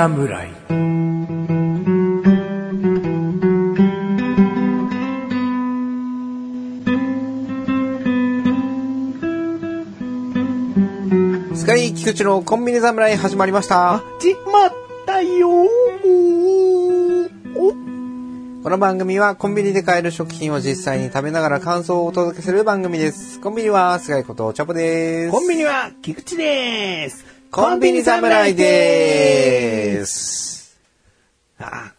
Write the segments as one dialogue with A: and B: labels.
A: 侍
B: スカイ菊池のコンビニ侍始まりました。
A: 始まったよ
B: この番組はコンビニで買える食品を実際に食べながら感想をお届けする番組です。コンビニはスカイことチャボです。
A: コンビニは菊池です
B: コンビニ侍でーす。
A: あ、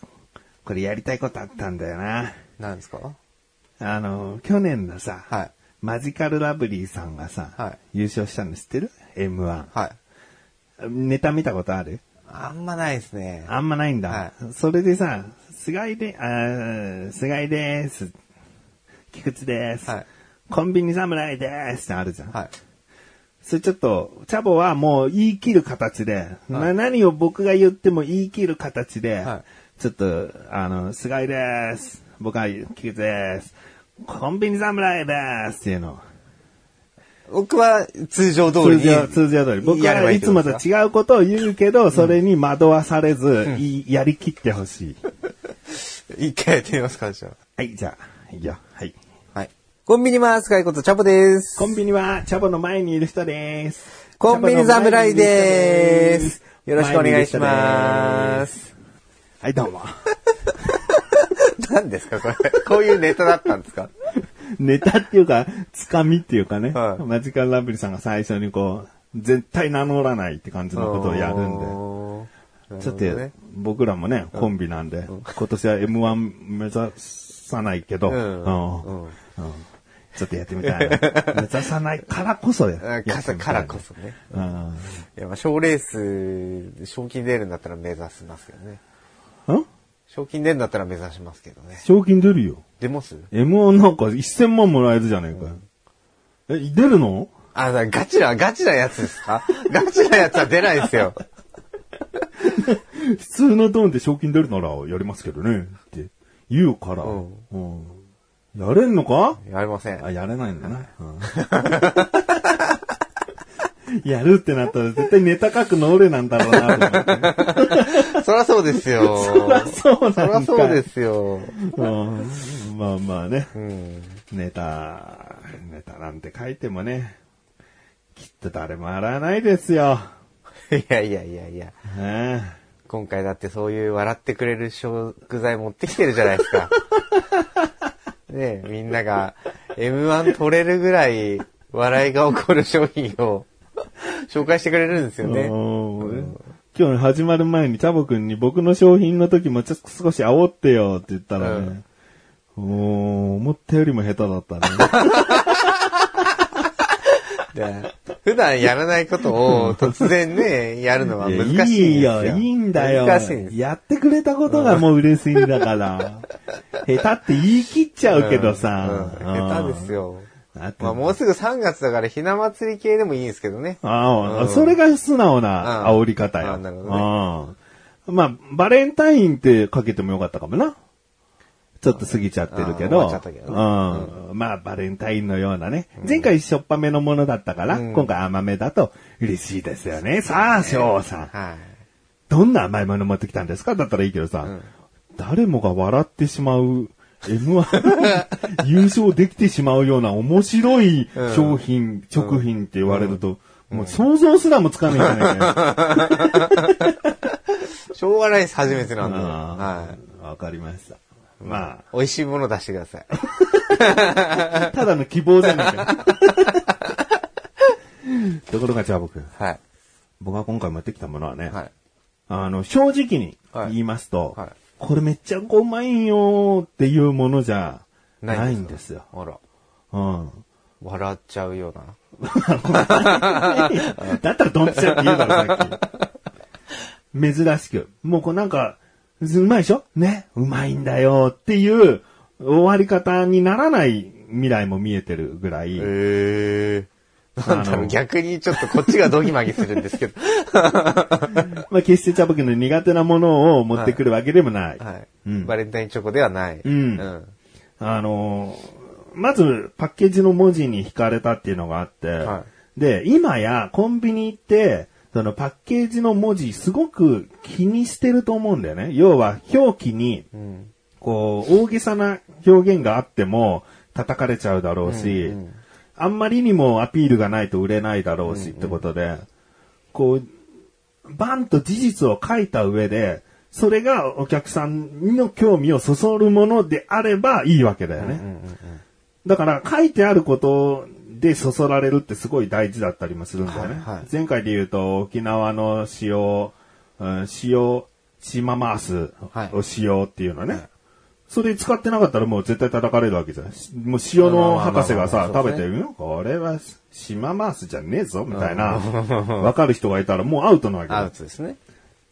A: これやりたいことあったんだよな。
B: 何ですか？
A: あの、去年のさ、
B: はい。
A: マジカルラブリーさんがさ、
B: はい
A: 優勝したの知ってる ?M1。
B: はい。
A: ネタ見たことある？
B: あんまないですね。
A: あんまないんだ。
B: は
A: それでさ、菅井で、あー菅井です。菊池です。
B: はい
A: コンビニ侍ですってあるじゃん。
B: はい。
A: それちょっと、チャボはもう言い切る形で、な何を僕が言っても言い切る形で、
B: は
A: ちょっと、あの、菅井です。僕は菊池です。コンビニ侍ですっていうのを。
B: 僕は通常通りに
A: 通常、通常通り。僕はいつも
B: と
A: 違うことを言うけど、それに惑わされず、いやりきってほしい。
B: 一回やってみますか、じゃ
A: はい、じゃあ、いいよ。
B: コンビニはスカイことチャボです。
A: コンビニは、チャボの前にいる人です。
B: コンビニ侍でーす。よろしくお願いしま。
A: すはい、どうも。
B: 何ですか、これ。こういうネタだったんですか？
A: ネタっていうか、つかみっていうかね、
B: はい
A: マジカルラブリーさんが最初にこう、絶対名乗らないって感じのことをやるんで。
B: で
A: ちょっと、僕らもね、コンビなんで、今年は M1 目指さないけど、
B: うん
A: うん
B: うん
A: うんちょっとやってみたいな。目指さないからこそや
B: あ
A: やってみたいな
B: からこそね。
A: うん
B: いや、まあ、賞レース、賞金出るんだったら目指しますけどね。
A: ん？
B: 賞金出るんだったら目指しますけどね。
A: 賞金出るよ。
B: 出ます
A: ？M1 なんか1000万もらえるじゃねえかよ。え、出るの？
B: あ、だガチな、ガチなやつですか？ガチなやつは出ないですよ。
A: 普通のトーンで賞金出るならやりますけどね。って言うから。
B: うん
A: うんやれんのか？
B: やりません。
A: あ、やれないんだな。うん やるってなったら絶対ネタ書くの俺なんだろうなと思って。
B: そらそうですよ。
A: そらそうなん
B: そらそうですよ。
A: うんまあまあね。
B: うん。
A: ネタ、ネタなんて書いてもね、きっと誰も洗わないですよ。
B: いやいやいやいや。
A: ね
B: 今回だってそういう笑ってくれる食材持ってきてるじゃないですか。ねえみんなが M1 取れるぐらい笑いが起こる商品を紹介してくれるんですよね。
A: うん今日始まる前にチャボくんに僕の商品の時もちょっと少し煽ってよって言ったらね、おー思ったよりも下手だったね。
B: で普段やらないことを突然ね、やるのは難しいんですよ。
A: いいよ、いいんだよ。
B: 難しいんです。
A: やってくれたことがもう嬉しいんだから。下手って言い切っちゃうけどさ。
B: うん下手ですよ。まあもうすぐ3月だからひな祭り系でもいいんですけどね。
A: ああ、
B: うん
A: それが素直な
B: うん
A: 煽り方よ。
B: あなるほど
A: うんまあ、バレンタインってかけてもよかったかもな。ちょっと過ぎちゃってるけど。うん。まあ、バレンタインのようなね。前回しょっぱめのものだったから、
B: うん
A: 今回甘めだと嬉しいですよね。さあ、翔さん。
B: はい。
A: どんな甘いもの持ってきたんですか？だったらいいけどさ、
B: ん
A: 誰もが笑ってしまう M1 優勝できてしまうような面白い商品、食品って言われると、もう想像すらもつかないじゃないかよ。
B: しょうがないです、初めてなんで。
A: あ
B: は
A: ーわかりました。ま
B: い。美味しいもの出してください。
A: あ、ただの希望じゃないか。ところがじゃあ僕、
B: はい。
A: 僕が今回持ってきたものはね、
B: はい。
A: あの、正直に言いますと、
B: はい
A: これめっちゃうまいよっていうものじゃないんですよ。
B: あら。
A: うん。
B: 笑っちゃうような。
A: だったらドンピシャって言うだろ、さっき。珍しく。もうこうなんか、うまいでしょ？ね。うまいんだよっていう終わり方にならない未来も見えてるぐらい。
B: ええなんだろう、逆にちょっとこっちがドギマギするんですけど。
A: まあ決してチャボくんの苦手なものを持ってくるわけでもない。
B: はい。
A: うん
B: バレンタインチョコではない。
A: うん
B: うん。
A: あのーまずパッケージの文字に惹かれたっていうのがあって、
B: は
A: で、今やコンビニ行って、そのパッケージの文字すごく気にしてると思うんだよね。要は表記に、
B: うん。
A: こう、大げさな表現があっても叩かれちゃうだろうし、
B: うんうん
A: あんまりにもアピールがないと売れないだろうしってことで、こう、バンと事実を書いた上で、それがお客さんの興味をそそるものであればいいわけだよね。だから書いてあることでそそられるってすごい大事だったりもするんだよね。
B: はいはい
A: 前回で言うと沖縄の塩、うん塩、島マースを使用っていうのね。
B: はい
A: それ使ってなかったらもう絶対叩かれるわけじゃん。もう塩の博士がさ、食べて、うんこれは島マースじゃねえぞみたいな、わかる人がいたらもうアウトなわけだ
B: ア
A: よ
B: ウトですね。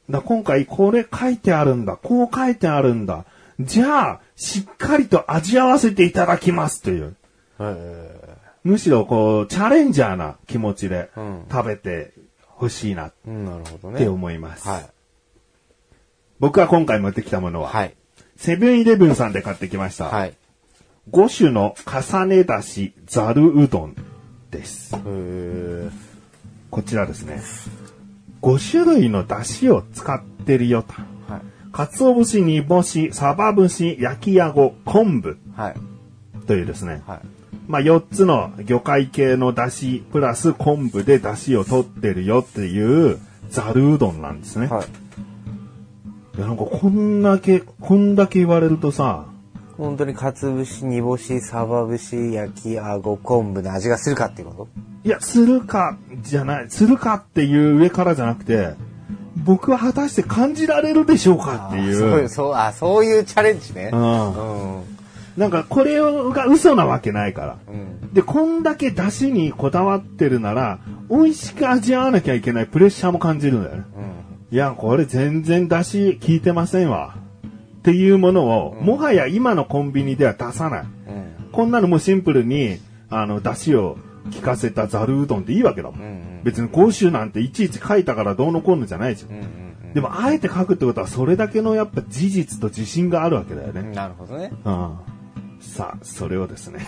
A: だ今回これ書いてあるんだ。こう書いてあるんだ。じゃあ、しっかりと味合わせていただきますという。
B: え
A: むしろこう、チャレンジャーな気持ちで
B: うん
A: 食べてほしいな
B: うん、なるほどね。
A: て思います。
B: はい。
A: 僕は今回持ってきたものは、
B: はい。
A: セブンイレブンさんで買ってきました。
B: はい。
A: 5種の重ねだしざるうどんです。こちらですね。5種類のだしを使ってるよと。
B: はい。
A: 鰹節、煮干し、サバ節、焼きあご、昆布
B: はい。
A: というですね。
B: はい。
A: まあ、4つの魚介系の出汁、プラス昆布で出汁を取ってるよっていう、ざるうどんなんですね。
B: はい。
A: いや、なんかこんだけ、こんだけ言われるとさ、
B: 本当にかつ節、煮干し、サバ節、焼きあご、昆布の味がするかっていうこと？
A: いや、するか、じゃない、するかっていう上からじゃなくて、僕は果たして感じられるでしょうかってい。
B: そういうう、そう、あ、そういうチャレンジね。
A: うん
B: うん。
A: なんかこれが嘘なわけないから。
B: うん。
A: で、こんだけ出汁にこだわってるなら、美味しく味わわなきゃいけないプレッシャーも感じるんだよね。
B: うん。
A: いや、これ全然出汁効いてませんわ。っていうものを、もはや今のコンビニでは出さない。
B: うん。
A: こんなのもうシンプルに、あの、出汁を効かせたざるうどんっていいわけだもん。
B: うん。
A: 別に5種なんていちいち書いたからどうのこうのじゃないじゃん。
B: うん。うん。
A: でも、あえて書くってことは、それだけのやっぱ事実と自信があるわけだよね。
B: うん。なるほどね。
A: うん。さあ、それをですね。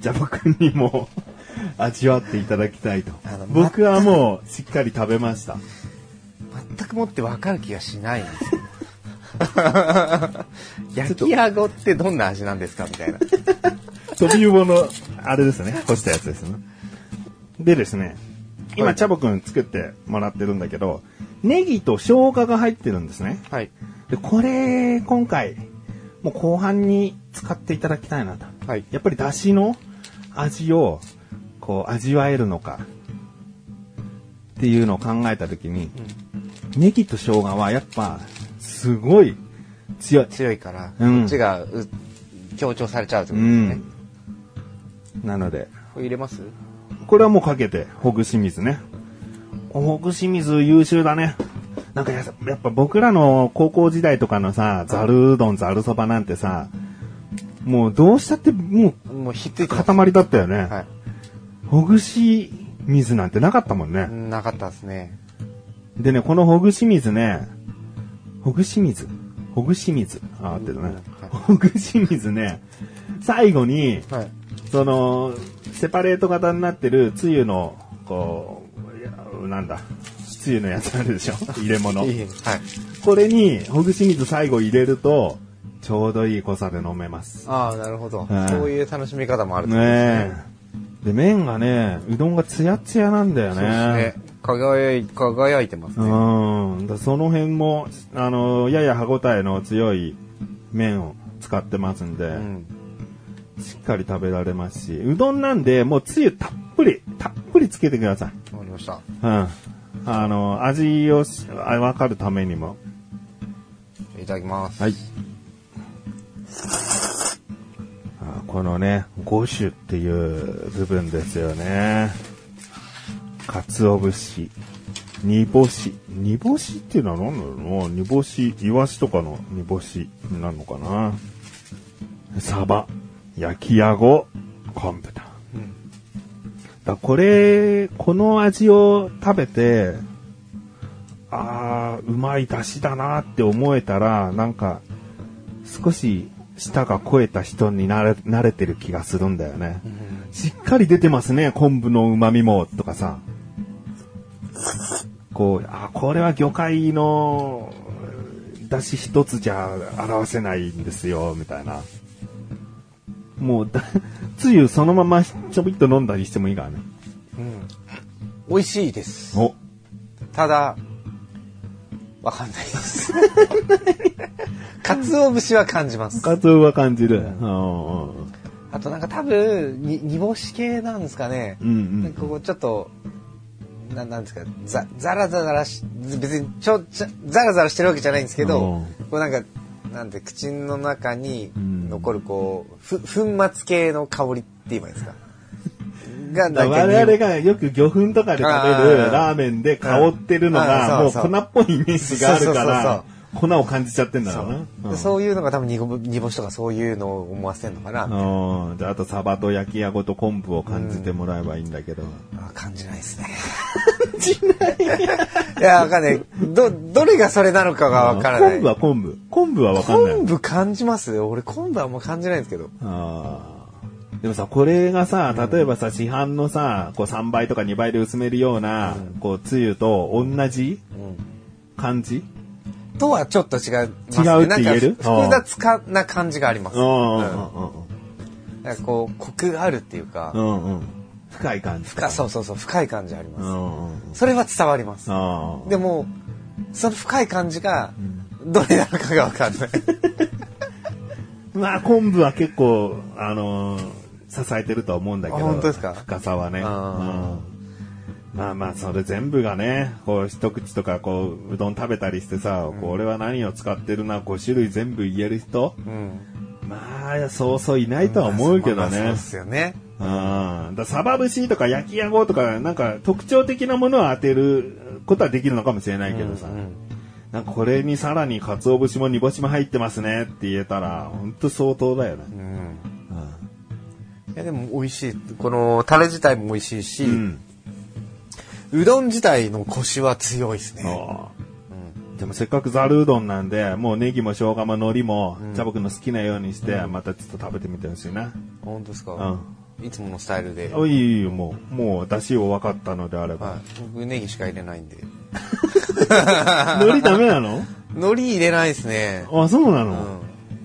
A: じゃあ僕にも味わっていただきたいと。僕はもうしっかり食べました。
B: 全くもって分かる気がしないんですよ。焼きあごってどんな味なんですかみたいな。
A: 飛び魚の、あれですね、干したやつですね。でですね、今、
B: はい
A: チャボくん作ってもらってるんだけど、ネギと生姜が入ってるんですね。
B: はい。
A: で、これ、今回、もう後半に使っていただきたいなと。
B: はい。
A: やっぱり出汁の味を、こう、味わえるのか、っていうのを考えたときに、ネギと生姜はやっぱ、すごい強い。
B: 強いから、
A: うん
B: こっちがう強調されちゃうって
A: う
B: ことですね。
A: ん。なので、
B: これ入れます？
A: これはもうかけて、ほぐし水ね。ほぐし水優秀だね。なんかややっぱ僕らの高校時代とかのさ、ざるうどん、ざるそばなんてさ、もうどうしたっても
B: もうひっつ
A: う
B: いてます。
A: 塊だったよね。
B: は
A: ほぐし水なんてなかったもんね。
B: い。なかったですね。
A: でね、このほぐし水ね、ほぐし水ほぐし水あ、合ってるね。ほぐし水ね、最後に、
B: はい。
A: その、セパレート型になってるつゆの、こう、なんだ、つゆのやつあるでしょ入れ物。
B: いいはい。
A: これに、ほぐし水最後入れると、ちょうどいい濃さで飲めます。
B: ああ、なるほど。
A: はい
B: そういう楽しみ方もあると
A: ね
B: ですね。
A: え。で、麺がね、うどんがツヤツヤなんだよ
B: そうですね
A: ね。。
B: 輝い、輝いてますね。
A: うん。だその辺も、あの、やや歯応えの強い麺を使ってますんで、
B: うん。
A: しっかり食べられますし、うどんなんで、もうつゆたっぷり、たっぷりつけてください。
B: わかりました。
A: うん。あの、味をしあわかるためにも。
B: いただきます。
A: はい。あこのね、五種っていう部分ですよね。鰹節、煮干し。煮干しっていうのは何だろうな煮干し、イワシとかの煮干しになるのかな？サバ、焼きあご、昆布だ。
B: うん
A: だこれ、この味を食べて、ああ、うまい出汁だなって思えたら、なんか、少し舌が超えた人になれ慣れてる気がするんだよね。しっかり出てますね、昆布の旨味も、とかさ。こう、あ、これは魚介の出汁一つじゃ表せないんですよ、みたいな。もうだ、つゆそのままちょびっと飲んだりしてもいいからね。
B: 美味しいです。
A: お、
B: ただ、わかんないです。鰹節は感じます。
A: カツオは感じる。うんうん
B: あとなんか多分、に煮干し系なんですかね。
A: うんうん
B: なんかこうちょっと、ななんですか、ざ、ざらざらし、別にちょ、ちょ、ざらざらしてるわけじゃないんですけど、
A: うん
B: こうなんか、なんて口の中に
A: ん。
B: 残るこう、ふ、粉末系の香りって言えばいいですか？が、
A: だから我々がよく魚粉とかで食べるラーメンで香ってるの
B: うん
A: が、もう粉っぽいイメージがあるから、粉を感じちゃってんだろうな。
B: でそういうのが多分煮干しとかそういうのを思わせるのかな。
A: うん。じゃあ、あとサバと焼きあごと昆布を感じてもらえばいいんだけど。
B: あ感じないですね。感じない いや、わかんない。ど、どれがそれなのかがわからない。
A: 昆布は昆布。昆布はわかんない。
B: 昆布感じます？俺昆布はあんま感じないんですけど。
A: あーでもさ、これがさ、例えばさ、市販のさ、こう3倍とか2倍で薄めるような、こう、つゆと同じ感じ
B: とはちょっと違いますね。
A: 違うって言える？
B: 複雑かな感じがあります。
A: うんうん
B: うんなんかこう、コクがあるっていうか
A: う、んうん。深い感じ。
B: 深そうそうそう、深い感じあります。
A: うんうん。
B: それは伝わります。でも、その深い感じが、どれなのかがわかんない。
A: まあ、昆布は結構、あのー支えてるとは思うんだけど。
B: あ本当ですか？
A: 深さはね。
B: あ
A: うんまあまあ、それ全部がね、こう、一口とか、こう、うどん食べたりしてさ、これは何を使ってるな、5種類全部言える人
B: うん。
A: まあ、そうそういないとは思うけどね
B: そうで。すよね。
A: うん。だサバ節とか焼きあごとか、なんか特徴的なものを当てることはできるのかもしれないけどさ。
B: うん
A: なんかこれにさらに鰹節も煮干しも入ってますねって言えたら、ほんと相当だよね。
B: うん。いやでも美味しい。このタレ自体も美味しいし、
A: う。
B: うんどん自体のコシは強いですね。
A: でもせっかくざるうどんなんで、もうネギも生姜も海苔も、じゃあ僕の好きなようにして、またちょっと食べてみてほしいな。
B: 本当ですか、いつものスタイルで。
A: あいいいいよ、もう、もう、出汁を分かったのであれば。
B: はい、僕ネギしか入れないんで。
A: 海苔ダメなの？
B: 海苔入れないですね。
A: あ、そうな
B: う
A: の、
B: ん。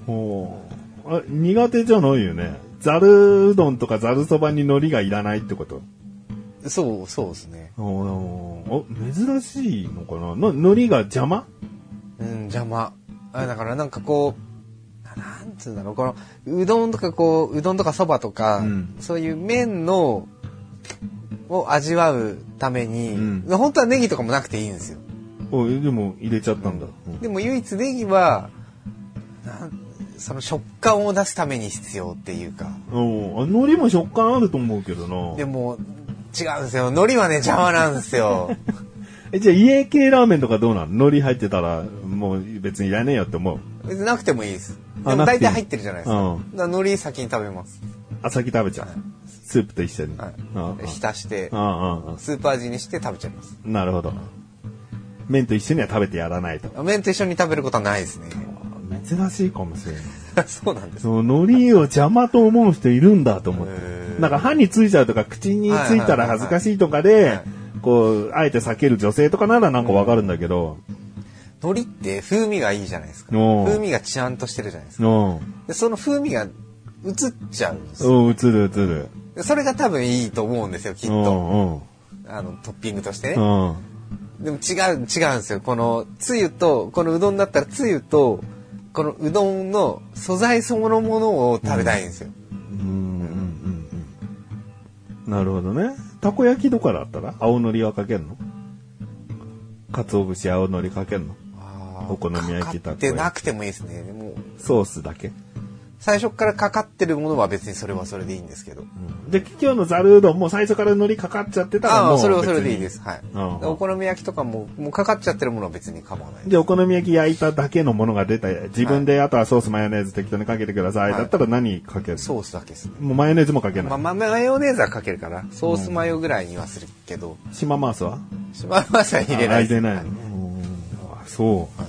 A: おーあ苦手じゃないよね。ざるうどんとかざるそばに海苔がいらないってこと？
B: そう、そうですね。
A: お珍しいのかな？な海苔が邪魔？
B: うん、邪魔。あだからなんかこう、ななんつうんだろう、この、うどんとかこう、うどんとかそばとか、
A: うん
B: そういう麺の、を味わうために、
A: うん
B: 本当はネギとかもなくていいんですよ。
A: おでも入れちゃったんだ。うん
B: でも唯一ネギは、その食感を出すために必要っていうか。
A: おーあ海苔も食感あると思うけどな。
B: でも、違うんですよ。海苔はね、邪魔なんですよ。
A: え、じゃあ家系ラーメンとかどうなの？海苔入ってたら、もう別にいらねえよって思う？
B: 別になくてもいいです。でも大体入ってるじゃないですか。
A: うん
B: だから海苔先に食べます。
A: あ、先食べちゃう？スープと一緒に？
B: はい浸してスープ味にして食べちゃいます。
A: なるほど。麺と一緒には食べてやらないと。
B: 麺と一緒に食べることはないですね。
A: 珍しいかもしれない。
B: そうなんです。
A: そう、海苔を邪魔と思う人いるんだと思ってなんか歯についちゃうとか、口についたら恥ずかしいとか
B: はい
A: で、こう、あえて避ける女性とかならなんかわかるんだけど、
B: 海苔って風味がいいじゃないですか。風味がちゃんとしてるじゃないですか。
A: うん。
B: でその風味が移っちゃうんですよ。
A: うん、映る映る。
B: でそれが多分いいと思うんですよ、きっ
A: う
B: と。あの、トッピングとしてね。
A: うん。
B: でも違う、違うんですよ。この、つゆと、このうどんだったらつゆと、このうどんの素材そのものを食べたいんですよ。
A: うん、うん、うん。うんなるほどね。たこ焼きとかだったら青のりはかけんの？鰹節青のりかけんの？お好み焼き
B: かかってなくてもいいですね。でも、
A: ソースだけ。
B: 最初からかかってるものは別にそれはそれでいいんですけど。
A: で、今日のざるうどんも最初から海苔かかっちゃってたら
B: ああ、
A: もう
B: それはそれでいいです。はい。
A: うん
B: でお好み焼きとかも、もうかかっちゃってるものは別に構わない。
A: で、お好み焼き焼いただけのものが出た自分であとはソースマヨネーズ適当にかけてください。
B: はい
A: だったら何かける
B: ソースだけですね。
A: もうマヨネーズもかけない。
B: まあ、まあマヨネーズはかけるから、ソースマヨぐらいにはするけど、
A: 島マースは？
B: 島マスは入れない
A: 入れないの？うんあそう。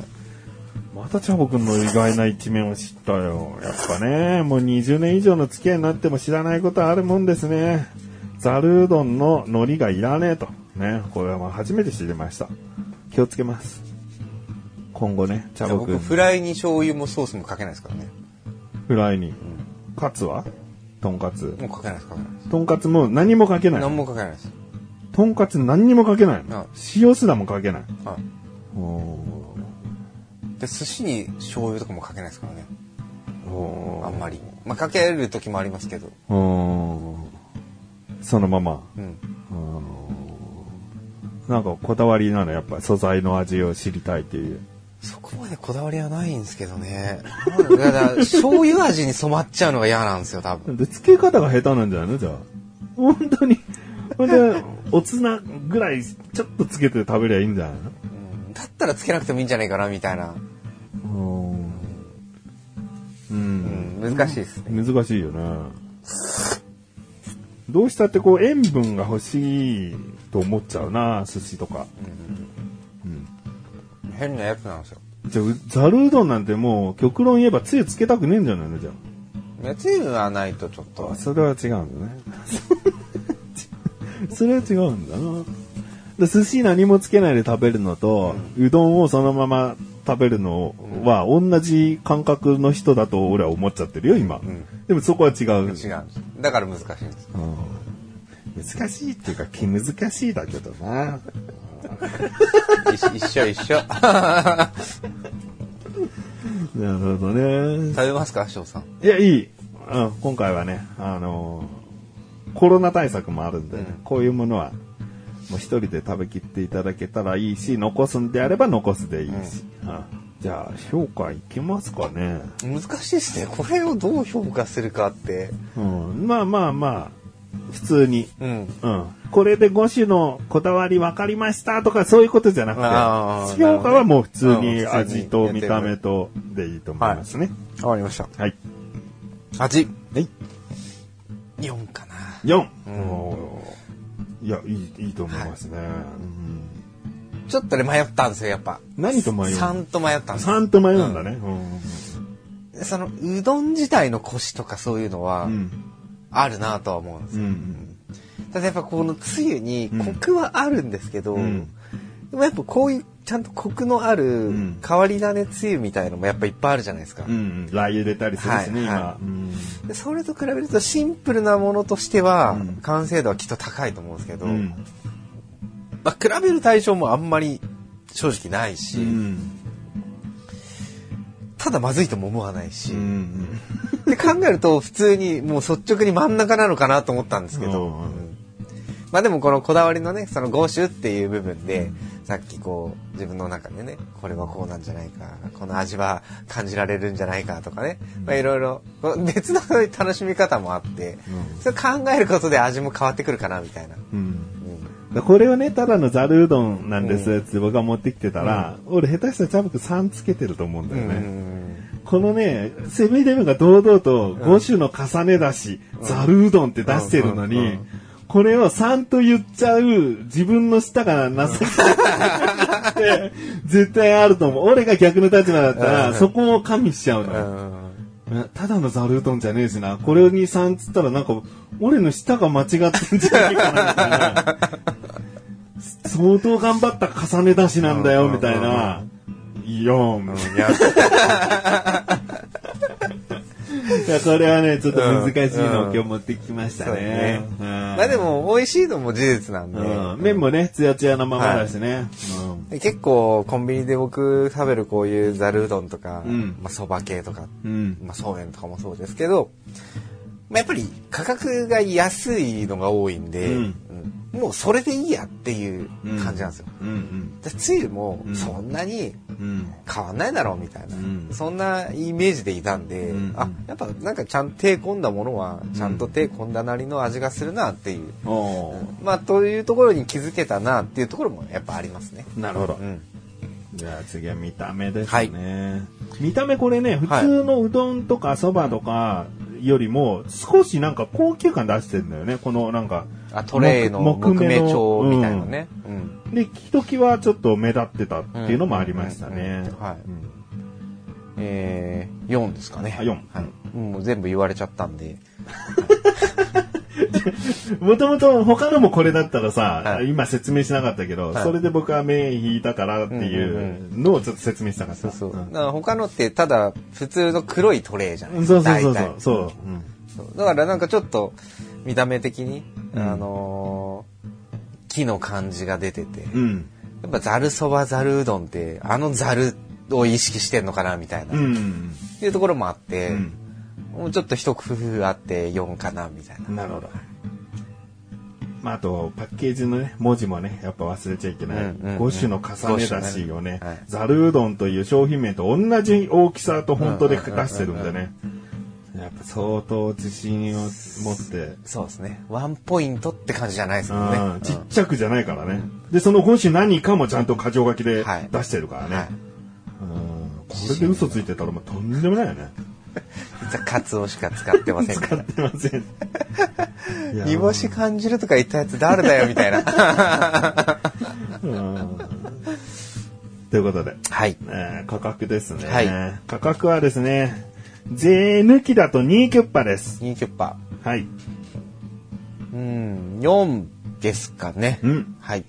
A: またチャボくんの意外な一面を知ったよ。やっぱね、もう20年以上の付き合いになっても知らないことあるもんですね。ざるうどんの海苔がいらねえと。ね。これはまあ初めて知りました。気をつけます。今後ね、茶僕
B: 僕、フライに醤油もソースもかけないですからね。
A: フライに。カツは？とんかつ。
B: もうかけないです、かけないです。
A: とんかつも何もかけない。
B: 何もかけないです。
A: とんかつ何にもかけないの
B: あ
A: 塩すらもかけない。
B: はい。
A: お
B: で、寿司に醤油とかもかけないですからね。あんまり。まあ、かける時もありますけど。
A: そのまま。
B: うん。
A: なんかこだわりなの？やっぱ素材の味を知りたいっていう。
B: そこまでこだわりはないんですけどね。だから、醤油味に染まっちゃうのが嫌なんですよ、多分。
A: で、付け方が下手なんじゃないの？じゃあ。本当に。ほんで、おつなぐらいちょっとつけて食べりゃいいんじゃない
B: うんだったらつけなくてもいいんじゃないかな、みたいな。
A: のう。
B: うんん、難しいですね。
A: 難しいよね。どうしたってこう塩分が欲しいと思っちゃうな、寿司とか。
B: 変なやつなんですよ。
A: じゃあ、ざるうどんなんてもう極論言えばつゆつけたくねえんじゃないのじゃ
B: いやつゆがないとちょっ
A: あ。
B: と。
A: それは違うんだね。それは違うんだな。で寿司何もつけないで食べるのと、うどんをそのまま食べるのは同じ感覚の人だと俺は思っちゃってるよ、今。
B: ん
A: でもそこは違う。
B: 違う。だから難しいんです。
A: うん難しいっていうか気難しいだけどな。
B: 一緒一緒。
A: なるほどね。
B: 食べますか翔さん？
A: いや、いい。うん、今回はね、あのーコロナ対策もあるんでね、こういうものは、もう一人で食べきっていただけたらいいし、残すんであれば残すでいいし。うんじゃあ、評価いきますかね。
B: 難しいですね。これをどう評価するかって。
A: うん、まあまあまあ、普通に。
B: うん。
A: うん。これで5種のこだわり分かりましたとかそういうことじゃなくて、評価はもう普通
B: な
A: に味と見た目とでいいと思いますね。
B: わかりました。
A: はい。
B: 味。
A: はい。
B: 4かな。
A: 4!
B: うん
A: いや、いい、いいと思いますね。うん
B: ちょっとね、迷ったんですよ、やっぱ。
A: 何と迷う
B: 3と迷ったんですよ。
A: 3と迷うんだね。うん
B: その、うどん自体のコシとかそういうのは
A: う、ん。
B: あるなとは思うんです
A: うん。う
B: よ。
A: ん。
B: ただやっぱこのつゆにコクはあるんですけど、
A: うん
B: でもやっぱこういうちゃんとコクのある
A: ん
B: 変わり種つゆみたいのもやっぱいっぱいあるじゃないですか。
A: うん。ラー油入れたりするしね、今
B: はいは。
A: うん
B: でそれと比べるとシンプルなものとしては、
A: うん
B: 完成度はきっと高いと思うんですけど、
A: うん。
B: まあ、比べる対象もあんまり正直ないし、
A: うん。
B: ただまずいとも思わないし、
A: うん。
B: で考えると普通にもう率直に真ん中なのかなと思ったんですけど、
A: うん
B: うんまあでもこのこだわりのねその5種っていう部分で、さっきこう自分の中でねこれはこうなんじゃないかこの味は感じられるんじゃないかとかね、まあいろいろ別の楽しみ方もあって、それ考えることで味も変わってくるかなみたいな。
A: うん。これをね、ただのざるうどんなんですって僕が持ってきてたら、俺下手したらチャブク3つけてると思うんだよね。
B: うん。
A: このね、セブンイレブンが堂々と5種の重ねだし、ざるうどんって出してるのに、これを3と言っちゃう自分の舌が情けないって絶対あると思う。俺が逆の立場だったら、
B: うん
A: そこを加味しちゃうのただのざるうどんじゃねえしな。これに3つったらなんか、俺の舌が間違ってんじゃないかな、みたいな。相当頑張った重ね出しなんだよ、みたいな。4。
B: いや
A: いや、これはね、ちょっと難しいのを今日持ってきました
B: そう
A: ね。
B: ね。
A: うん。
B: まあでも美味しいのも事実なんで、
A: うん、麺もね、ツヤツヤのままだしね。
B: で結構コンビニで僕食べるこういうざるうどんとか、
A: うん。
B: まあそば系とか。まあそうめんとかもそうですけど、まあやっぱり価格が安いのが多いんで、
A: うん
B: うんもうそれでいいやっていう感じなんですよ。
A: うんうん。
B: でつゆも
A: うん
B: そんなに
A: うん。
B: 変わんないだろうみたいな、
A: うん
B: そんなイメージでいたんで、
A: うん
B: あやっぱなんかちゃんと手込んだものはちゃんと手込んだなりの味がするなっていう、まあというところに気づけたなっていうところもやっぱありますね。
A: なるほど
B: う。ん
A: じゃあ次は見た目です
B: はい
A: ね。見た目これね、普通のうどんとかそばとかよりも少しなんか高級感出してるんだよね。このなんか。
B: あトレイの木目調みたいなね。うん
A: うん。で、ひときわちょっと目立ってたっていうのもありましたね。
B: うんはい
A: うん
B: えー、4ですかね。
A: あ4
B: はい。もう全部言われちゃったんで。
A: もともと他のもこれだったらさ、
B: はい
A: 今説明しなかったけど、
B: はい
A: それで僕は目引いたからっていうのをちょっと説明したかった。
B: そう。
A: ん
B: だから他のってただ普通の黒いトレイじゃない
A: そうそうそうそう。そう。
B: だからなんかちょっと見た目的に、
A: うん
B: あのー木の感じが出てて、
A: うん。
B: やっぱざるそばざるうどんってあのざるを意識してんのかなみたいな、っ
A: うん。
B: ていうところもあって、
A: うん
B: もうちょっと一工夫あって4かなみたいな。
A: なるほど。まあ、あと、パッケージのね、文字もね、やっぱ忘れちゃいけない。
B: うんうんうん
A: 5種の重ねだしをね
B: ねはい、
A: ざるうどんという商品名と同じ大きさとフォントで出してるんでね。やっぱ相当自信を持って、
B: そうですね。ワンポイントって感じじゃないですもんね。
A: うんちっちゃくじゃないからね。で、その5種何かもちゃんと箇条書きで
B: はい
A: 出してるからね。
B: はい
A: うんこれで嘘ついてたらもうとんでもないよね。
B: カツオしか使ってませんから。
A: 使ってません。
B: 煮干し感じるとか言ったやつ誰だよみたいな。
A: うんということで、
B: はい。
A: えー価格ですね、
B: はい
A: 価格はですね、税抜きだと2キュッパです。
B: ニーキュッパ。
A: はい。
B: うん、4ですかね。
A: うん。
B: はい。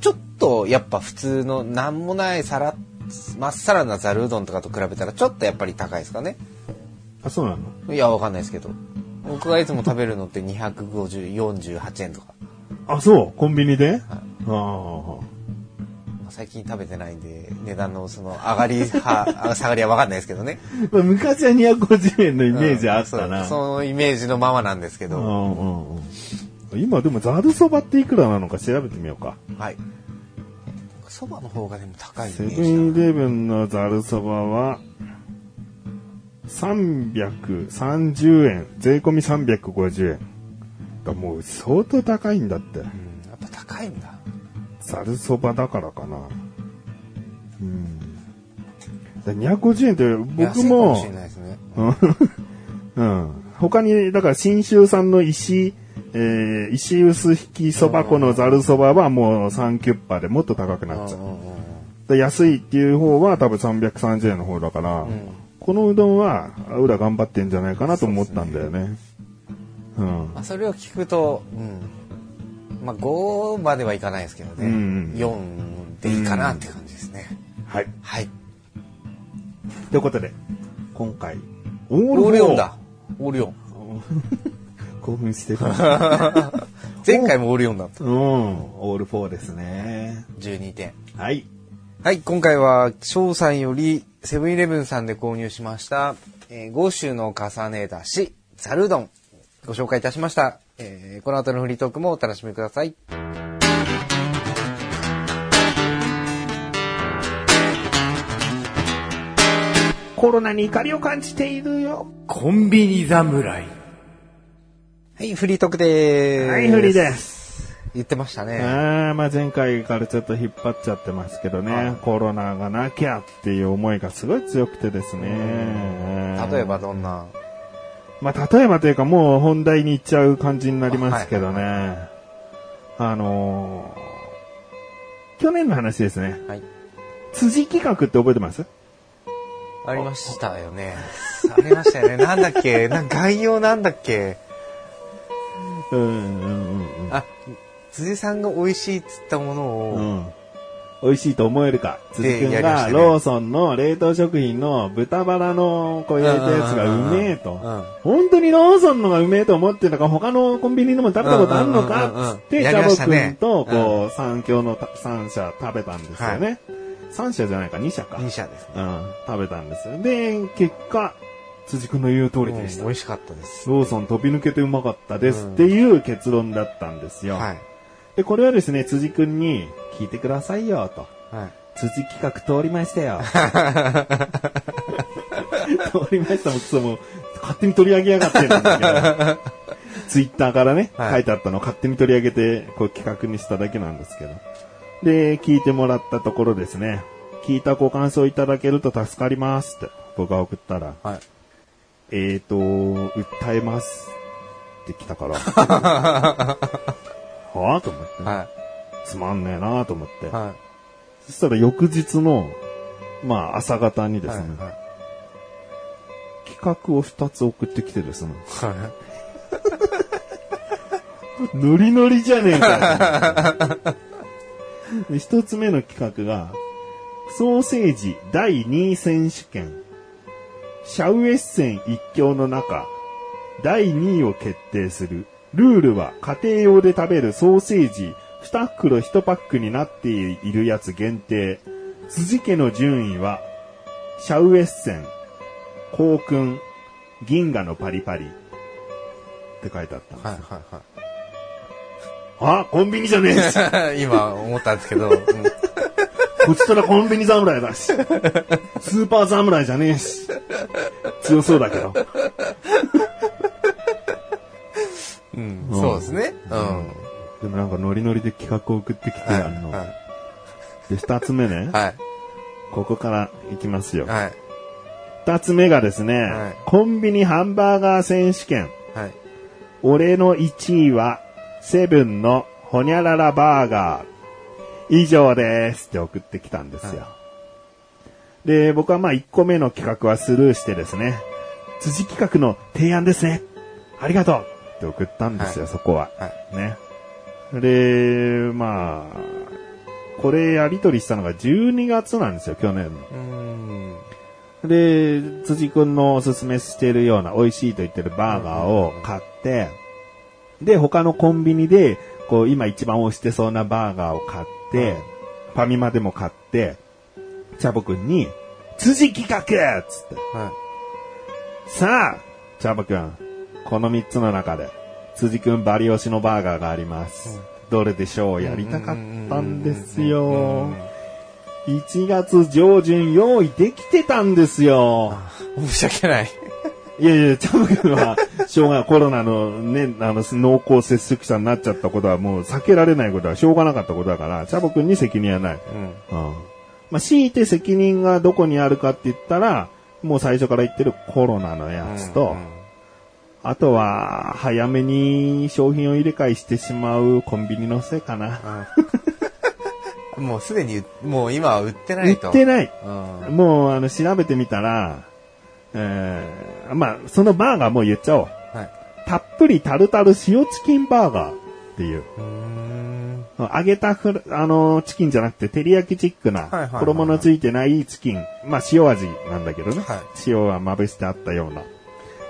B: ちょっとやっぱ普通のなんもないさら、まっさらなざるうどんとかと比べたらちょっとやっぱり高いですかね。
A: あ、そうなの？
B: いや、わかんないですけど。僕がいつも食べるのって250、48円とか。
A: あ、そう？コンビニで、
B: はい
A: あ
B: 最近食べてないんで、値段のその上がりは、あ 下がりはわかんないですけどね。
A: あ。まあ昔は250円のイメージあったな。
B: うんそうそのイメージのままなんですけど。
A: うんうんうん今でもざるそばっていくらなのか調べてみようか。
B: はい。そばの方がでも高いイ
A: セブ
B: メージだ
A: ンイレブンのざるそばは、330円。税込み350円。だもう相当高いんだって。
B: うん、やっぱ高いんだ。
A: ざるそばだからかな。うん。だ250円って僕
B: も。
A: 他に、だから新州産の石、えー、石臼引きそば粉のざるそばはもう3キュッパでもっと高くなっちゃう。安いっていう方は多分330円の方だから、
B: ん
A: このうどんは、裏頑張ってんじゃないかなと思ったんだよね。うん。
B: まあ、それを聞くと、うん。まあ、5まではいかないですけどね。
A: うん
B: 4でいいかなって感じですね。
A: はい。
B: はい。
A: ということで、今回、オー
B: オール
A: フォ
B: 4だ。オール4。
A: 興奮してる。
B: 前回もオール4だった。
A: うん。オール4ですね。
B: 12点。
A: はい。
B: はい、今回は、翔さんより、セブンイレブンさんで購入しました、えー、5種の重ねだし、ざるうどん、ご紹介いたしました。えーこの後のフリートークもお楽しみください。
A: コロナに怒りを感じているよ。
C: コンビニ侍。
B: はい、フリートークでーす。
A: はい、フリーです。
B: 言ってましたね。
A: あーまあ前回からちょっと引っ張っちゃってますけどね、コロナがなきゃっていう思いがすごい強くてですね。
B: 例えばどんな、
A: まあ、例えばというかもう本題に行っちゃう感じになりますけどね。あのー去年の話ですね。
B: はい。
A: 辻企画って覚えてます？
B: ありましたよね。ありましたよね。なんだっけ？なん概要なんだっけ？
A: うんうんうんうん。
B: あ、辻さんが美味しいっつったものを、
A: うん。美味しいと思えるか。辻
B: で
A: 君がローソンの冷凍食品の豚バラのこう焼いたやつがうめえと。
B: うん
A: 本当にローソンのがうめえと思ってるのか、他のコンビニでも食べたことあるのかっつって、ジャボ君と、こう、三強の三社食べたんですよね。三社じゃないか、二社か。
B: 2社ですね。
A: うん、食べたんですよ。で、結果、辻君の言う通りでした。
B: うん美味しかったです。
A: ローソン飛び抜けてうまかったですっていう結論だったんですよ。
B: はい。
A: で、これはですね、辻君に聞いてくださいよ、と。
B: はい。
A: 辻企画通りましたよ。通りましたもクソも、勝手に取り上げやがってんだけど。ツイッターからね、
B: はい
A: 書いてあったのを勝手に取り上げて、こう企画にしただけなんですけど。で、聞いてもらったところですね、聞いたご感想いただけると助かりますって、僕が送ったら、
B: はい。
A: えーと、訴えますって来たから、はぁと思って、
B: は
A: つまんねえなと思って。
B: い。は
A: そしたら翌日の、まあ朝方に
B: い。
A: ですね、
B: はい。
A: 企画を2つ送ってきてですね、
B: は
A: ノリノリじゃねえか。で 一つ目の企画が、ソーセージ第2位選手権。シャウエッセン一強の中、第2位を決定する。ルールは家庭用で食べるソーセージ2袋1パックになっているやつ限定。辻家の順位は、シャウエッセン、コウクン、銀河のパリパリって書いてあったんですよ。
B: はいは
A: あ、コンビニじゃねえし。
B: いはい。今思ったんですけど、うん
A: こちとらコンビニ侍だし。スーパー侍じゃねえし。強そうだけど。
B: うん、そうですね。うん。
A: でもなんかノリノリで企画を送ってきて、
B: はい
A: あの、
B: は
A: で、二つ目ね、
B: はい。
A: ここからいきますよ。
B: はい。
A: 二つ目がですね、
B: はい
A: コンビニハンバーガー選手権。
B: はい。
A: 俺の1位は、セブンのホニャララバーガー。以上ですって送ってきたんですよ。で、僕はまあ1個目の企画はスルーしてですね、辻企画の提案ですね。ありがとうって送ったんですよ、
B: はい
A: そこは。
B: はい。
A: ね。で、まあ、これやり取りしたのが12月なんですよ、去年の。
B: うん。
A: で、辻くんのおすすめしてるような美味しいと言ってるバーガーを買って、で、他のコンビニで、こう、今一番推してそうなバーガーを買って、ファミマでも買って、チャボくんに、辻企画っつって、
B: は
A: さあ、チャボくん、この3つの中で、辻くんバリ推しのバーガーがあります。どれでしょう？
B: い。
A: やりたかったんです
B: う
A: よ
B: ん。
A: 1月上旬用意できてたんですよ。
B: 申し訳ない。
A: いやいや、チャブ君は、しょうが、コロナのね、あの、濃厚接触者になっちゃったことはもう避けられないことはしょうがなかったことだから、チャボ君に責任はない。
B: うん。
A: うん。まあ、強いて責任がどこにあるかって言ったら、もう最初から言ってるコロナのやつと、あとは、早めに商品を入れ替えしてしまうコンビニのせいかな。
B: うんもうすでに、もう今は売ってな
A: 売
B: いと。
A: ってない。
B: うん。
A: もう、あの、調べてみたら、えー、まあ、そのバーガーもう言っちゃおう。
B: はい。
A: たっぷりタルタル塩チキンバーガーっていう。
B: う。
A: 揚げたフラあの、チキンじゃなくて、照り焼きチックな衣のついてないチキン。まあ、塩味なんだけどね。
B: はい
A: 塩はまぶしてあったような。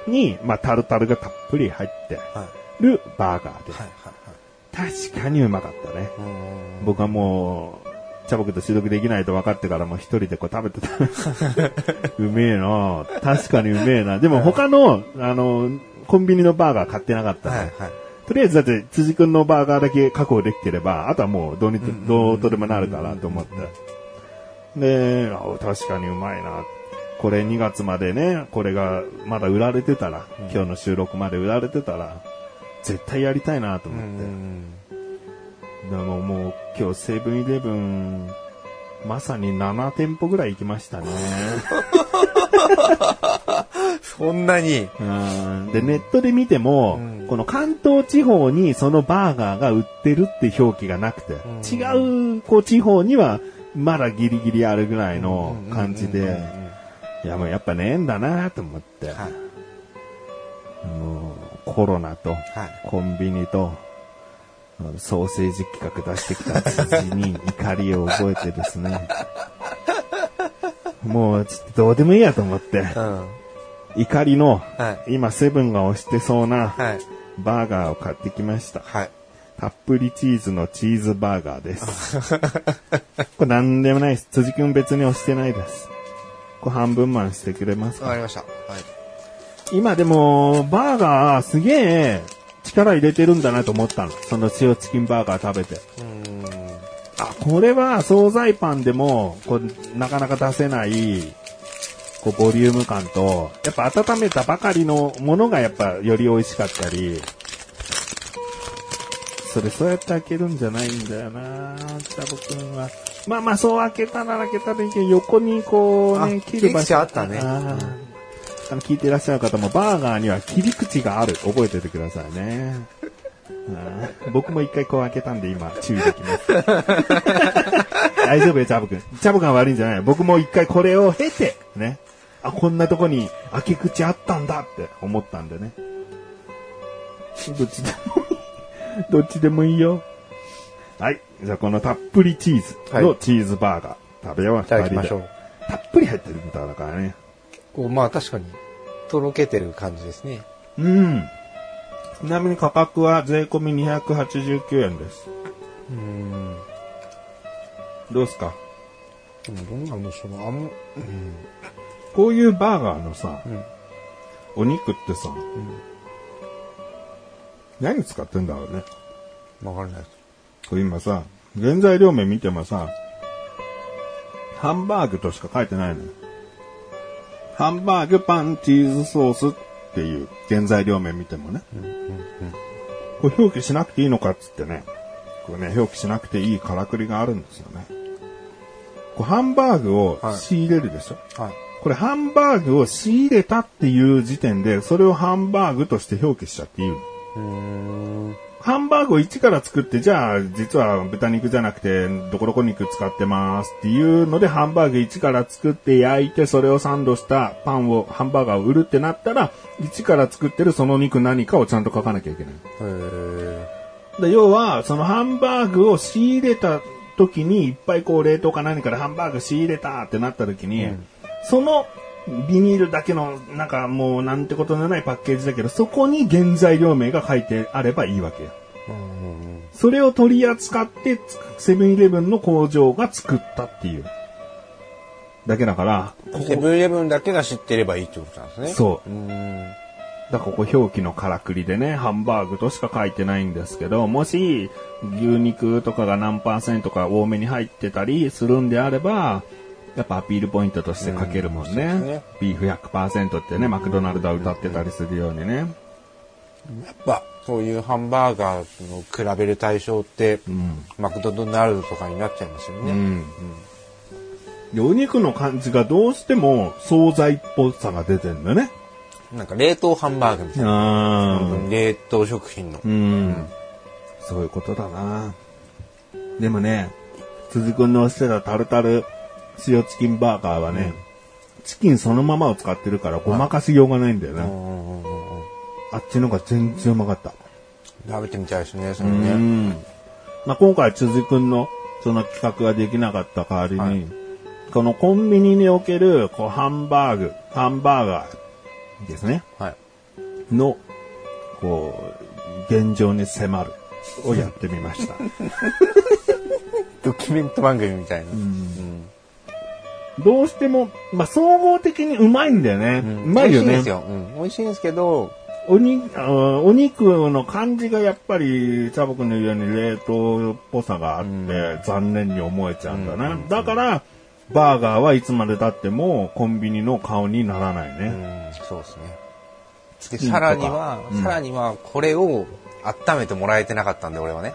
A: に、まあ、タルタルがたっぷり入って
B: はい。
A: るバーガーです。
B: はい。はい。
A: 確かにうまかったね。
B: うん
A: 僕はもう、茶僕と収録できないと分かってからもう一人でこう食べてた。うめえな確かにうめえな。でも他の、あの、コンビニのバーガー買ってなかったの、
B: はい。はい。
A: とりあえずだって辻くんのバーガーだけ確保できてれば、あとはもうどうにと、どうとでもなるかなと思って。で、あ確かにうまいな。これ2月までね、これがまだ売られてたら、今日の収録まで売られてたら、絶対やりたいなと
B: う
A: 思って。
B: ん。
A: でももう今日セブンイレブン、まさに7店舗ぐらい行きましたね。
B: そんなに？
A: うんで、ネットで見ても、
B: うん
A: この関東地方にそのバーガーが売ってるって表記がなくて、
B: ん
A: 違うこう地方にはまだギリギリあるぐらいの感じで、
B: うんうんうんうん
A: いやもうやっぱねえんだなと思って、
B: はい。
A: もうコロナと
B: はい。
A: コンビニと、ソーセージ企画出してきた辻に怒りを覚えてですね。もうちょっとどうでもいいやと思って、
B: うん。
A: 怒りの、
B: はい。
A: 今セブンが推してそうな
B: はい。
A: バーガーを買ってきました。
B: はい。
A: たっぷりチーズのチーズバーガーです。これなんでもないです。辻くん別に推してないです。これ半分マンしてくれますか？
B: わかりました。はい。
A: 今でも、バーガーすげえ力入れてるんだなと思ったの。その塩チキンバーガー食べて。
B: うん。
A: あ、これは惣菜パンでも、こう、なかなか出せない、こう、ボリューム感と、やっぱ温めたばかりのものがやっぱより美味しかったり、それそうやって開けるんじゃないんだよなチャボくんは。まあまあそう開けたなら開けたらいいけど、横にこうね、
B: あ切り口あったね
A: あーあの、聞いてらっしゃる方も、バーガーには切り口がある。覚えておいてくださいね。僕も一回こう開けたんで今、注意できます。大丈夫よ、チャボくん。チャボくんは悪いんじゃない。僕も一回これを経て、ね。あ、こんなとこに開け口あったんだって思ったんでね。どっちでもいい。どっちでもいいよ。はい。じゃあこのたっぷりチーズの
B: はい
A: チーズバーガー食べよう。
B: いただきましょう。
A: たっぷり入ってる豚だからね。
B: こうまあ確かに、とろけてる感じですね。
A: うん。ちなみに価格は税込み289円です。
B: うん。
A: どうですか？
B: でもどんなんでしょうあん、うん。
A: こういうバーガーのさ、
B: ん
A: お肉ってさ、何使ってんだろうね。
B: わかんないです。
A: これ今さ、原材料名見てもさ、ハンバーグとしか書いてないのよ。ハンバーグ、パン、チーズソースっていう原材料名見てもね。これ表記しなくていいのかっつってね。これね、表記しなくていいからくりがあるんですよね。これハンバーグを仕入れるでしょ、
B: はい。
A: これハンバーグを仕入れたっていう時点で、それをハンバーグとして表記しちゃっていいの。ハンバーグを一から作って、じゃあ、実は豚肉じゃなくて、どこどこ肉使ってますっていうので、ハンバーグ一から作って焼いて、それをサンドしたパンを、ハンバーガーを売るってなったら、一から作ってるその肉何かをちゃんと書かなきゃいけない。
B: へー
A: で要は、そのハンバーグを仕入れた時に、いっぱいこう冷凍か何かでハンバーグ仕入れたってなった時に、そのビニールだけの、なんかもうなんてことのないパッケージだけど、そこに原材料名が書いてあればいいわけよ。
B: うん
A: それを取り扱って、セブンイレブンの工場が作ったっていう。だけだから、ここ、
B: セブンイレブンだけが知ってればいいってことなんですね。
A: そう
B: う。
A: だからここ表記のからくりでね、ハンバーグとしか書いてないんですけど、もし牛肉とかが何パーセントか多めに入ってたりするんであれば、やっぱアピールポイントとして書けるもんね。
B: うんね
A: ビーフ100%ってね、マクドナルドは歌ってたりするようにね。
B: やっぱ、そういうハンバーガーの比べる対象って、
A: うん。
B: マクドナルドとかになっちゃいますよね。
A: うん。でお肉の感じがどうしても惣菜っぽさが出てんだよね。
B: なんか冷凍ハンバーグみたいな。冷凍食品の。
A: うん。そういうことだな。でもね、辻君のしてたタルタル塩チキンバーガーはね、チキンそのままを使ってるからごまかしようがないんだよね。
B: うんうんうんうん
A: あっちの方が全然うまかった。
B: 食べてみたいですね、それ
A: う
B: ね。
A: ん。まあ、今回辻君のその企画ができなかった代わりに、
B: はい
A: このコンビニにおけるこうハンバーグ、ハンバーガーですね。
B: はい。
A: の、こう、現状に迫るをやってみました。
B: ドキュメント番組みたいな。
A: どうしても、まあ、総合的にうまいんだよね。うまいよね
B: 美味しいんです。よ。うん。美味しいんですけど、
A: おにあお肉の感じがやっぱり、チャボくんの言うように冷凍っぽさがあって、残念に思えちゃうんだな。だから、バーガーはいつまで経ってもコンビニの顔にならないうね。
B: ん、そうですね。で、さらには、
A: うん
B: さらには、これを温めてもらえてなかったんで、俺はね。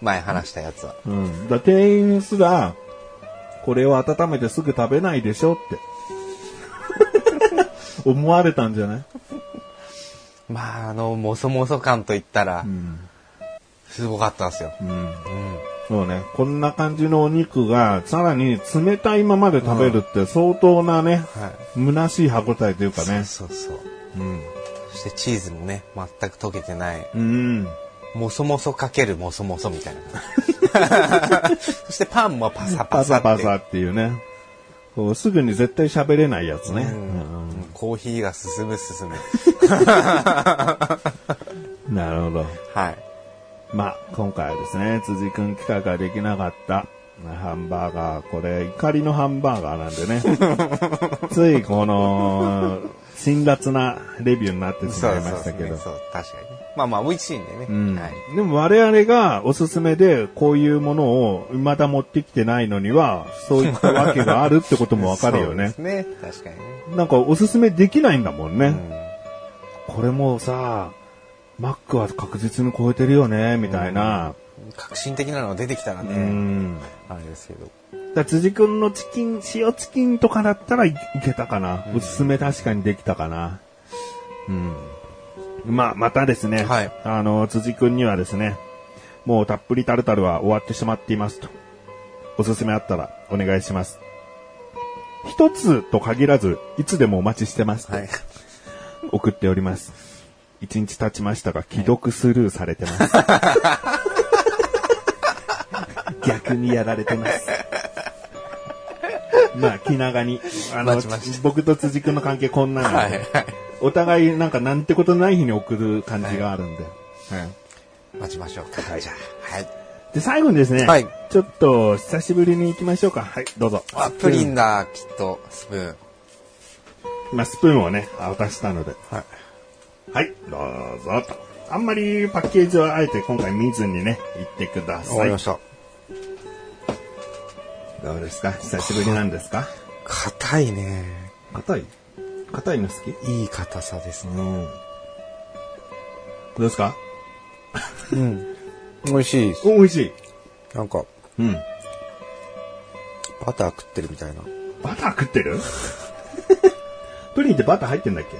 B: 前話したやつは。
A: うん。だ店員すら、これを温めてすぐ食べないでしょって。思われたんじゃない？
B: まあ、あの、もそもそ感といったら
A: う、ん。
B: すごかったんですよ。
A: うん。
B: うん。
A: そうね。こんな感じのお肉が、さらに冷たいままで食べるって相当なね、
B: は
A: 虚しい歯応えというか
B: い。
A: ね。
B: そうそうそう。
A: うん。
B: そしてチーズもね、全く溶けてない。
A: うん。
B: もそもそかけるもそもそみたいな。そしてパンもパサパ
A: パ
B: サって。
A: サパサっていうね。こうすぐに絶対喋れないやつね。
B: うん
A: うん
B: コーヒーが進む進む。
A: なるほど。
B: はい。
A: まあ、今回はですね、辻くん企画ができなかったハンバーガー、これ、怒りのハンバーガーなんでね。ついこの、辛辣なレビューになってしまいましたけど。
B: そう、確かにね。まあまあ、美味しいんでね。
A: うん
B: はい。
A: でも我々がおすすめでこういうものを未だ持ってきてないのには、そういったわけがあるってこともわかるよね
B: そう。ですね。確かにね。
A: なんかおすすめできないんだもんね。
B: うん
A: これもうさ、マックは確実に超えてるよね、みたいな。
B: 革新的なのが出てきたら
A: う
B: ね、
A: ん。
B: あれですけど。
A: だ辻くんのチキン、塩チキンとかだったらいいけたかな。おすすめ確かにできたかな。うん。まあ、またですね。
B: はい
A: あの、辻くんにはですね、もうたっぷりタルタルは終わってしまっていますと。おすすめあったらお願いします。一つと限らず、いつでもお待ちしてますと
B: はい。
A: 送っております。一日経ちましたが、既読スルーされてます。逆にやられてます。まあ、気長に。あの僕と辻君の関係こんなので、
B: はいはい。
A: お互いなんかなんてことない日に送る感じがあるんで。はい
B: 待ちましょうか。じゃあ、はい。
A: で、最後にですね、
B: はい
A: ちょっと久しぶりに行きましょうか。はい、どうぞ。
B: あ、プリンだ、きっと、スプーン。
A: まあ、スプーンをね、渡したので。
B: はい。
A: はい、どうぞと。あんまりパッケージはあえて今回見ずにね、言ってくだ
B: わか
A: さい。
B: りました。
A: どうですか？久しぶりなんですか？
B: 硬いね。
A: 硬い？硬いの好き？
B: いい硬さですね。
A: うん。どうですか？
B: うん。美味しいです。
A: お、美味しい。
B: なんか、
A: うん。
B: バター食ってるみたいな。
A: バター食ってる？プリンってバター入ってんだっけ？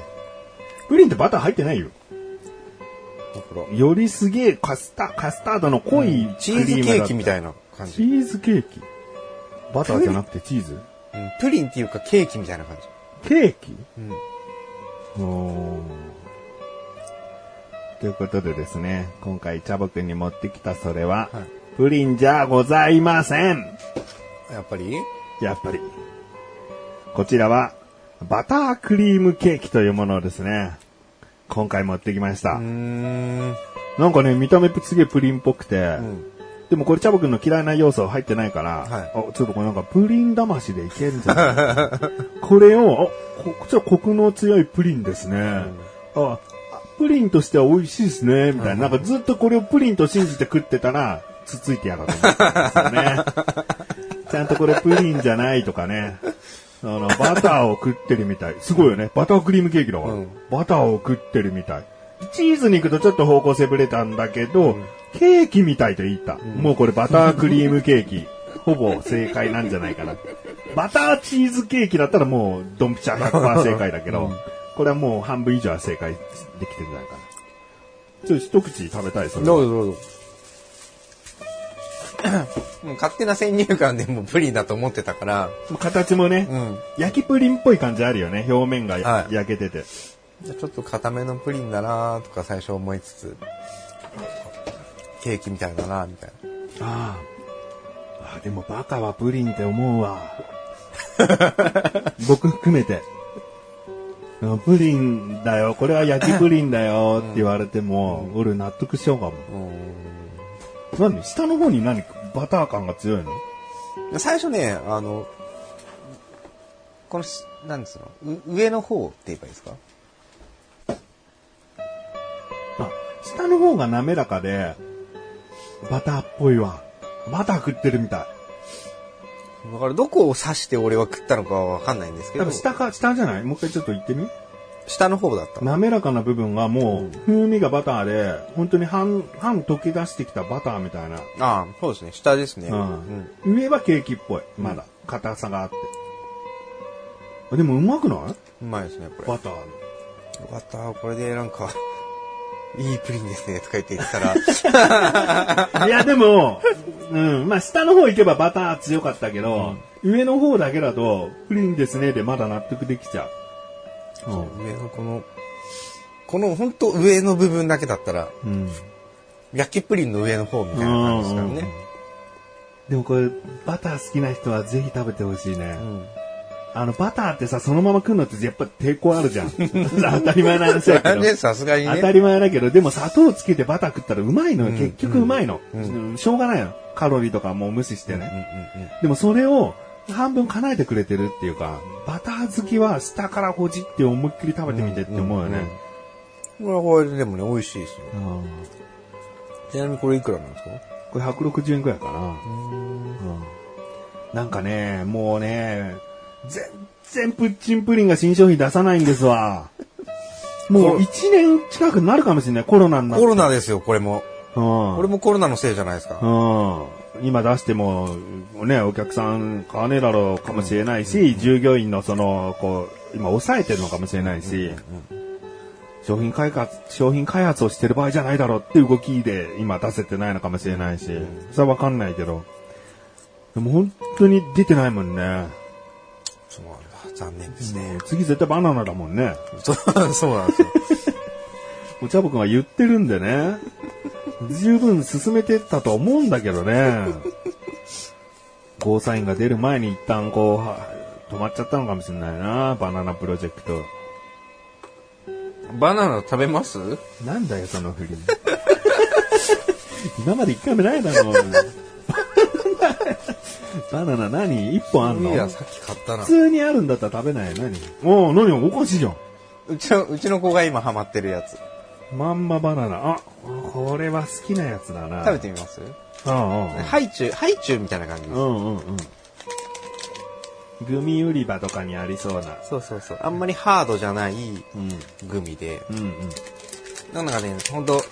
A: プリンってバター入ってないよ。
B: だから、
A: よりすげえカスタ、カスタードの濃い
B: チーズケーキみた
A: い
B: いな感
A: チ
B: じ。
A: ーズケーキバターじゃなくてチーズ？
B: うんプリンっていうかケーキみたいな感じ。
A: ケーキ？
B: うん。
A: ということでですね、今回チャボくんに持ってきたそれは、
B: はい
A: プリンじゃございません。
B: やっぱり？
A: やっぱり。こちらは、バタークリームケーキというものをですね、今回持ってきました。
B: うーん。
A: なんかね、見た目すげえプリンっぽくて、
B: うん。
A: でもこれチャボくんの嫌いな要素入ってないから、
B: はい
A: あちょっとこれなんかプリン魂でいけるんじゃない？これを、あここちらコクの強いプリンですね。あプリンとしては美味しいですね、みたいな。なんかずっとこれをプリンと信じて食ってたら、つついてやろうと思ったんですよね。ちゃんとこれプリンじゃないとかね。あの、バターを食ってるみたい。すごいよね。バタークリームケーキだから。
B: うん
A: バターを食ってるみたい。チーズに行くとちょっと方向性ぶれたんだけど、ケーキみたいと言った。もうこれバタークリームケーキ。ほぼ正解なんじゃないかな。バターチーズケーキだったらもうドンピシャ100%正解だけど、これはもう半分以上は正解できてるんじゃないかな。ちょっと一口食べたいそれ
B: どうぞどうぞ。もう勝手な先入観でもうプリンだと思ってたから、
A: 形もね、
B: うん。
A: 焼きプリンっぽい感じあるよね。表面が
B: はい
A: 焼けてて。
B: ちょっと固めのプリンだなとか最初思いつつ、ケーキみたいだなみたいな。
A: ああ。あでもバカはプリンって思うわ。僕含めて。あプリンだよ、これは焼きプリンだよって言われても、俺納得しようかも。何？下の方に何？バター感が強いの？
B: 最初ね、あの、このし、なんですの？う上の方って言えばいいですか？
A: あ、下の方が滑らかで、バターっぽいわ。バター食ってるみたい。
B: だからどこを刺して俺は食ったのかはわかんないんですけど、
A: 多分下か、下じゃない？もう一回ちょっと言ってみ？
B: 下の方だった。
A: 滑らかな部分がもう、風味がバターで、本当に半、半溶け出してきたバターみたいな。
B: ああ、そうですね。下ですね。
A: うん上はケーキっぽい。まだ。硬さがあって。あでもうまくない？う
B: まいですね、これ。
A: バターの。
B: よかった。これでなんか、いいプリンですね、とか言って言ったら、
A: いや、でも、うん。まあ、下の方行けばバター強かったけど、上の方だけだと、プリンですねでまだ納得できちゃう。
B: 上のこの、この本当上の部分だけだったら、
A: うん。
B: 焼きプリンの上の方みたいな感じですからね。
A: でもこれ、バター好きな人はぜひ食べてほしいね。
B: うん。
A: あの、バターってさ、そのまま食うのってやっぱ抵抗あるじゃん。当たり前な話だけど。
B: ね、さすがに
A: 当た
B: ね。
A: り前だけど、でも砂糖つけてバター食ったらうまいのよ。
B: うん
A: 結局うまいの、
B: うん
A: うんしょうがないの。カロリーとかもう無視して
B: うんうん
A: ね。でもそれを半分叶えてくれてるっていうか、バター好きは下からほじって思いっきり食べてみてって思うよね。
B: うんうん。これはこれでもね、美味しいですよ。
A: うん
B: ちなみにこれいくらなんですか？
A: これ160円くらいかな。うんなんかね、もうね、全然プッチンプリンが新商品出さないんですわ。もう1年近くなるかもしれない、コロナになって。
B: コロナですよ、これも。
A: うん
B: これもコロナのせいじゃないですか。
A: うん。今出しても、ね、お客さん買わねえだろうかもしれないし、従業員のその、こう、今抑えてるのかもしれないし、商品開発、商品開発をしてる場合じゃないだろうって動きで今出せてないのかもしれないし、それはわかんないけど、でも本当に出てないもんね。
B: 残念ですね。
A: ね次絶対バナナだもんね。
B: そ うそうなんですよ。
A: お茶ぼくんは言ってるんでね。十分進めてったと思うんだけどね。ゴーサインが出る前に一旦こうは、止まっちゃったのかもしれないな、バナナプロジェクト。
B: バナナ食べます？
A: なんだよ、その振り。今まで一回もないだろ。バナナ何？一本あんの？
B: いや、さっき買ったな
A: 普。通にあるんだったら食べないよ。何？おお何？おかしいじゃん。
B: うちの、うちの子が今ハマってるやつ。
A: まんまバナナ。あ、これは好きなやつだな。
B: 食べてみます？
A: うんうん
B: ハイチュウ、ハイチュウみたいな感じです。
A: うん。うんうんうん。グミ売り場とかにありそうな。
B: そうそうそう。あんまりハードじゃない
A: うん。
B: グミで、
A: うん
B: なんかね、ほんと、ち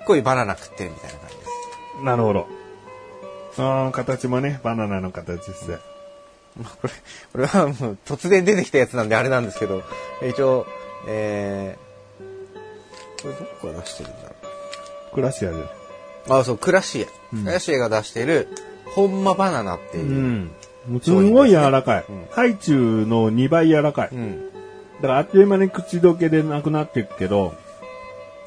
B: っこいバナナ食ってるみたいな感じです。
A: うん。なるほど。ああ、形もね、バナナの形ですね。
B: まあ、これ、これはもう突然出てきたやつなんであれなんですけど、一応、えー、これどこが出してるんだろ
A: クラシアで。
B: う。あ、そう、クラシエ。
A: うん
B: クラシエが出してる、ホンマバナナっていうう。
A: ん。すごい柔らかい。
B: うん
A: ハイチュウの2倍柔らかい。
B: うん。
A: だからあっという間に口どけでなくなっていくけど、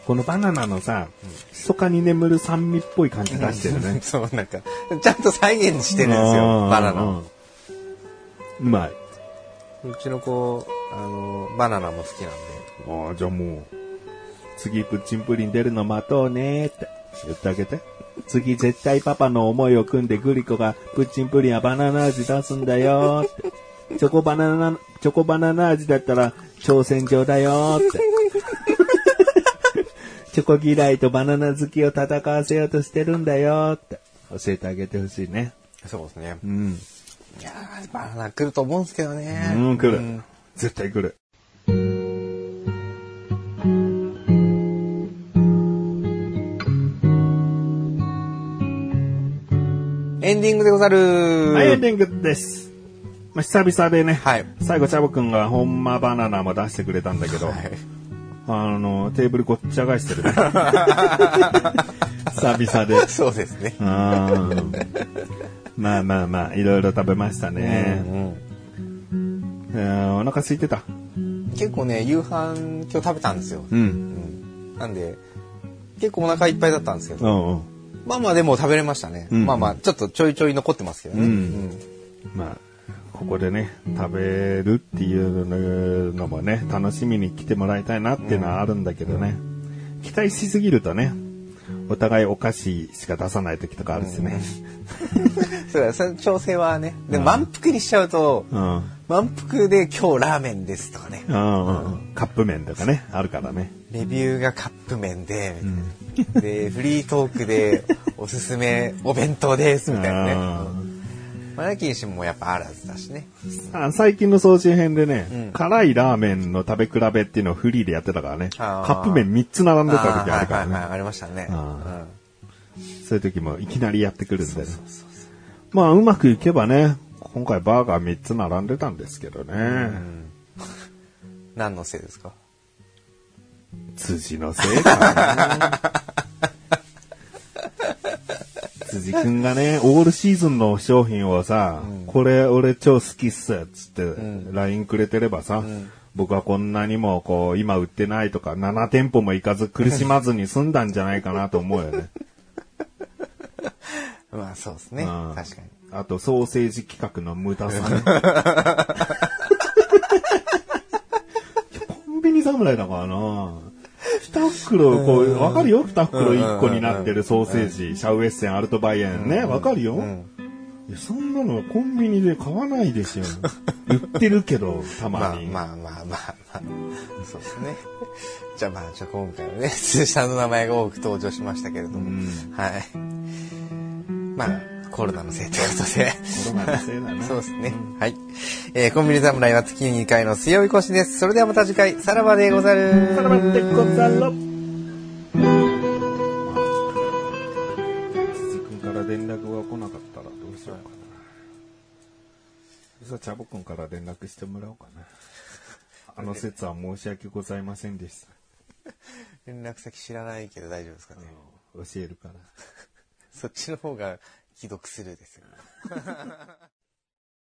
A: このバナナのさ、密かに眠る酸味っぽい感じ出してるね。
B: そう、なんか、ちゃんと再現してるんですよ、バナナを。
A: うまい。
B: うちの子、あの、バナナも好きなんで。
A: ああ、じゃあもう、次プッチンプリン出るの待とうねーって言ってあげて。次絶対パパの思いを組んでグリコがプッチンプリンはバナナ味出すんだよーって。チョコバナナ、チョコバナナ味だったら挑戦状だよーって。チョコ嫌いとバナナ好きを戦わせようとしてるんだよーって。教えてあげてほしいね。
B: そうですね。
A: うん。
B: いやーバナナ来ると思うんですけどね。
A: うん、来る。
B: うん
A: 絶対来る。
B: エンディングでござる。
A: はい、エンディングです。まあ、久々でね、
B: はい
A: 最後、チャボくんがほんまバナナも出してくれたんだけど、
B: はい
A: あの、テーブルごっちゃ返してるね。久々で。
B: そうですね。
A: うんまあまあまあ、いろいろ食べましたね。
B: うん
A: えーお腹空いてた？
B: 結構ね、夕飯今日食べたんですよ。
A: う。
B: うんんなんで、結構お腹いっぱいだったんですけど、
A: うんうん。
B: まあまあでも食べれましたね。
A: うん
B: まあまあ、ちょっとちょいちょい残ってますけどね。
A: うんまあ、ここでね、食べるっていうのもね、楽しみに来てもらいたいなっていうのはあるんだけどね。期待しすぎるとね、お互いお菓子しか出さない時とかあるしね。
B: そうだ、その調整はね。で、満腹にしちゃうと、
A: うん。
B: 満腹で今日ラーメンですとかね。
A: うんうんカップ麺とかね、あるからね。
B: レビューがカップ麺で、で、フリートークでおすすめお弁当です、みたいなね。マナキン氏もやっぱあらずだしね。
A: あ最近の総集編でね、
B: うん
A: 辛いラーメンの食べ比べっていうのをフリーでやってたからね。カップ麺3つ並んでた時あるから
B: はいはいはい、
A: ね。
B: ありましたね。
A: あそういう時もいきなりやってくるんでね。まあ、うまくいけばね、今回バーガー3つ並んでたんですけどね。
B: 何のせいですか？
A: 辻のせいかな。辻くんがね、オールシーズンの商品をさ、これ俺超好きっす、つって、LINE くれてればさ、僕はこんなにもこう、今売ってないとか、7店舗も行かず苦しまずに済んだんじゃないかなと思うよね。
B: まあそうですね。
A: うん
B: 確かに。
A: あと、ソーセージ企画の無駄さね。コンビニ侍だからな二袋、こう、わかるよ？二袋一個になってるソーセージ、シャウエッセン、アルトバイエンね、わかるよ、いやそんなのコンビニで買わないですよ。売ってるけど、たま
B: まあ
A: に。
B: まあまあまあまあ。そうですね。じゃあまあ、じゃあ今回はね、通社の名前が多く登場しましたけれども。はい。まあ、コロナのせいということで。
A: コロナのせいだね。
B: そうですね。はい。えー、コンビニ侍は月に2回の水曜日更新です。それではまた次回、さらばでござる。
A: さらばでござろ。辻君から連絡が来なかったらどうしようかな。じゃあ、チャボ君から連絡してもらおうかな。あの説は申し訳ございませんでした。
B: 連絡先知らないけど大丈夫ですかね。
A: 教えるから。
B: そっちの方が既読スルーですよ。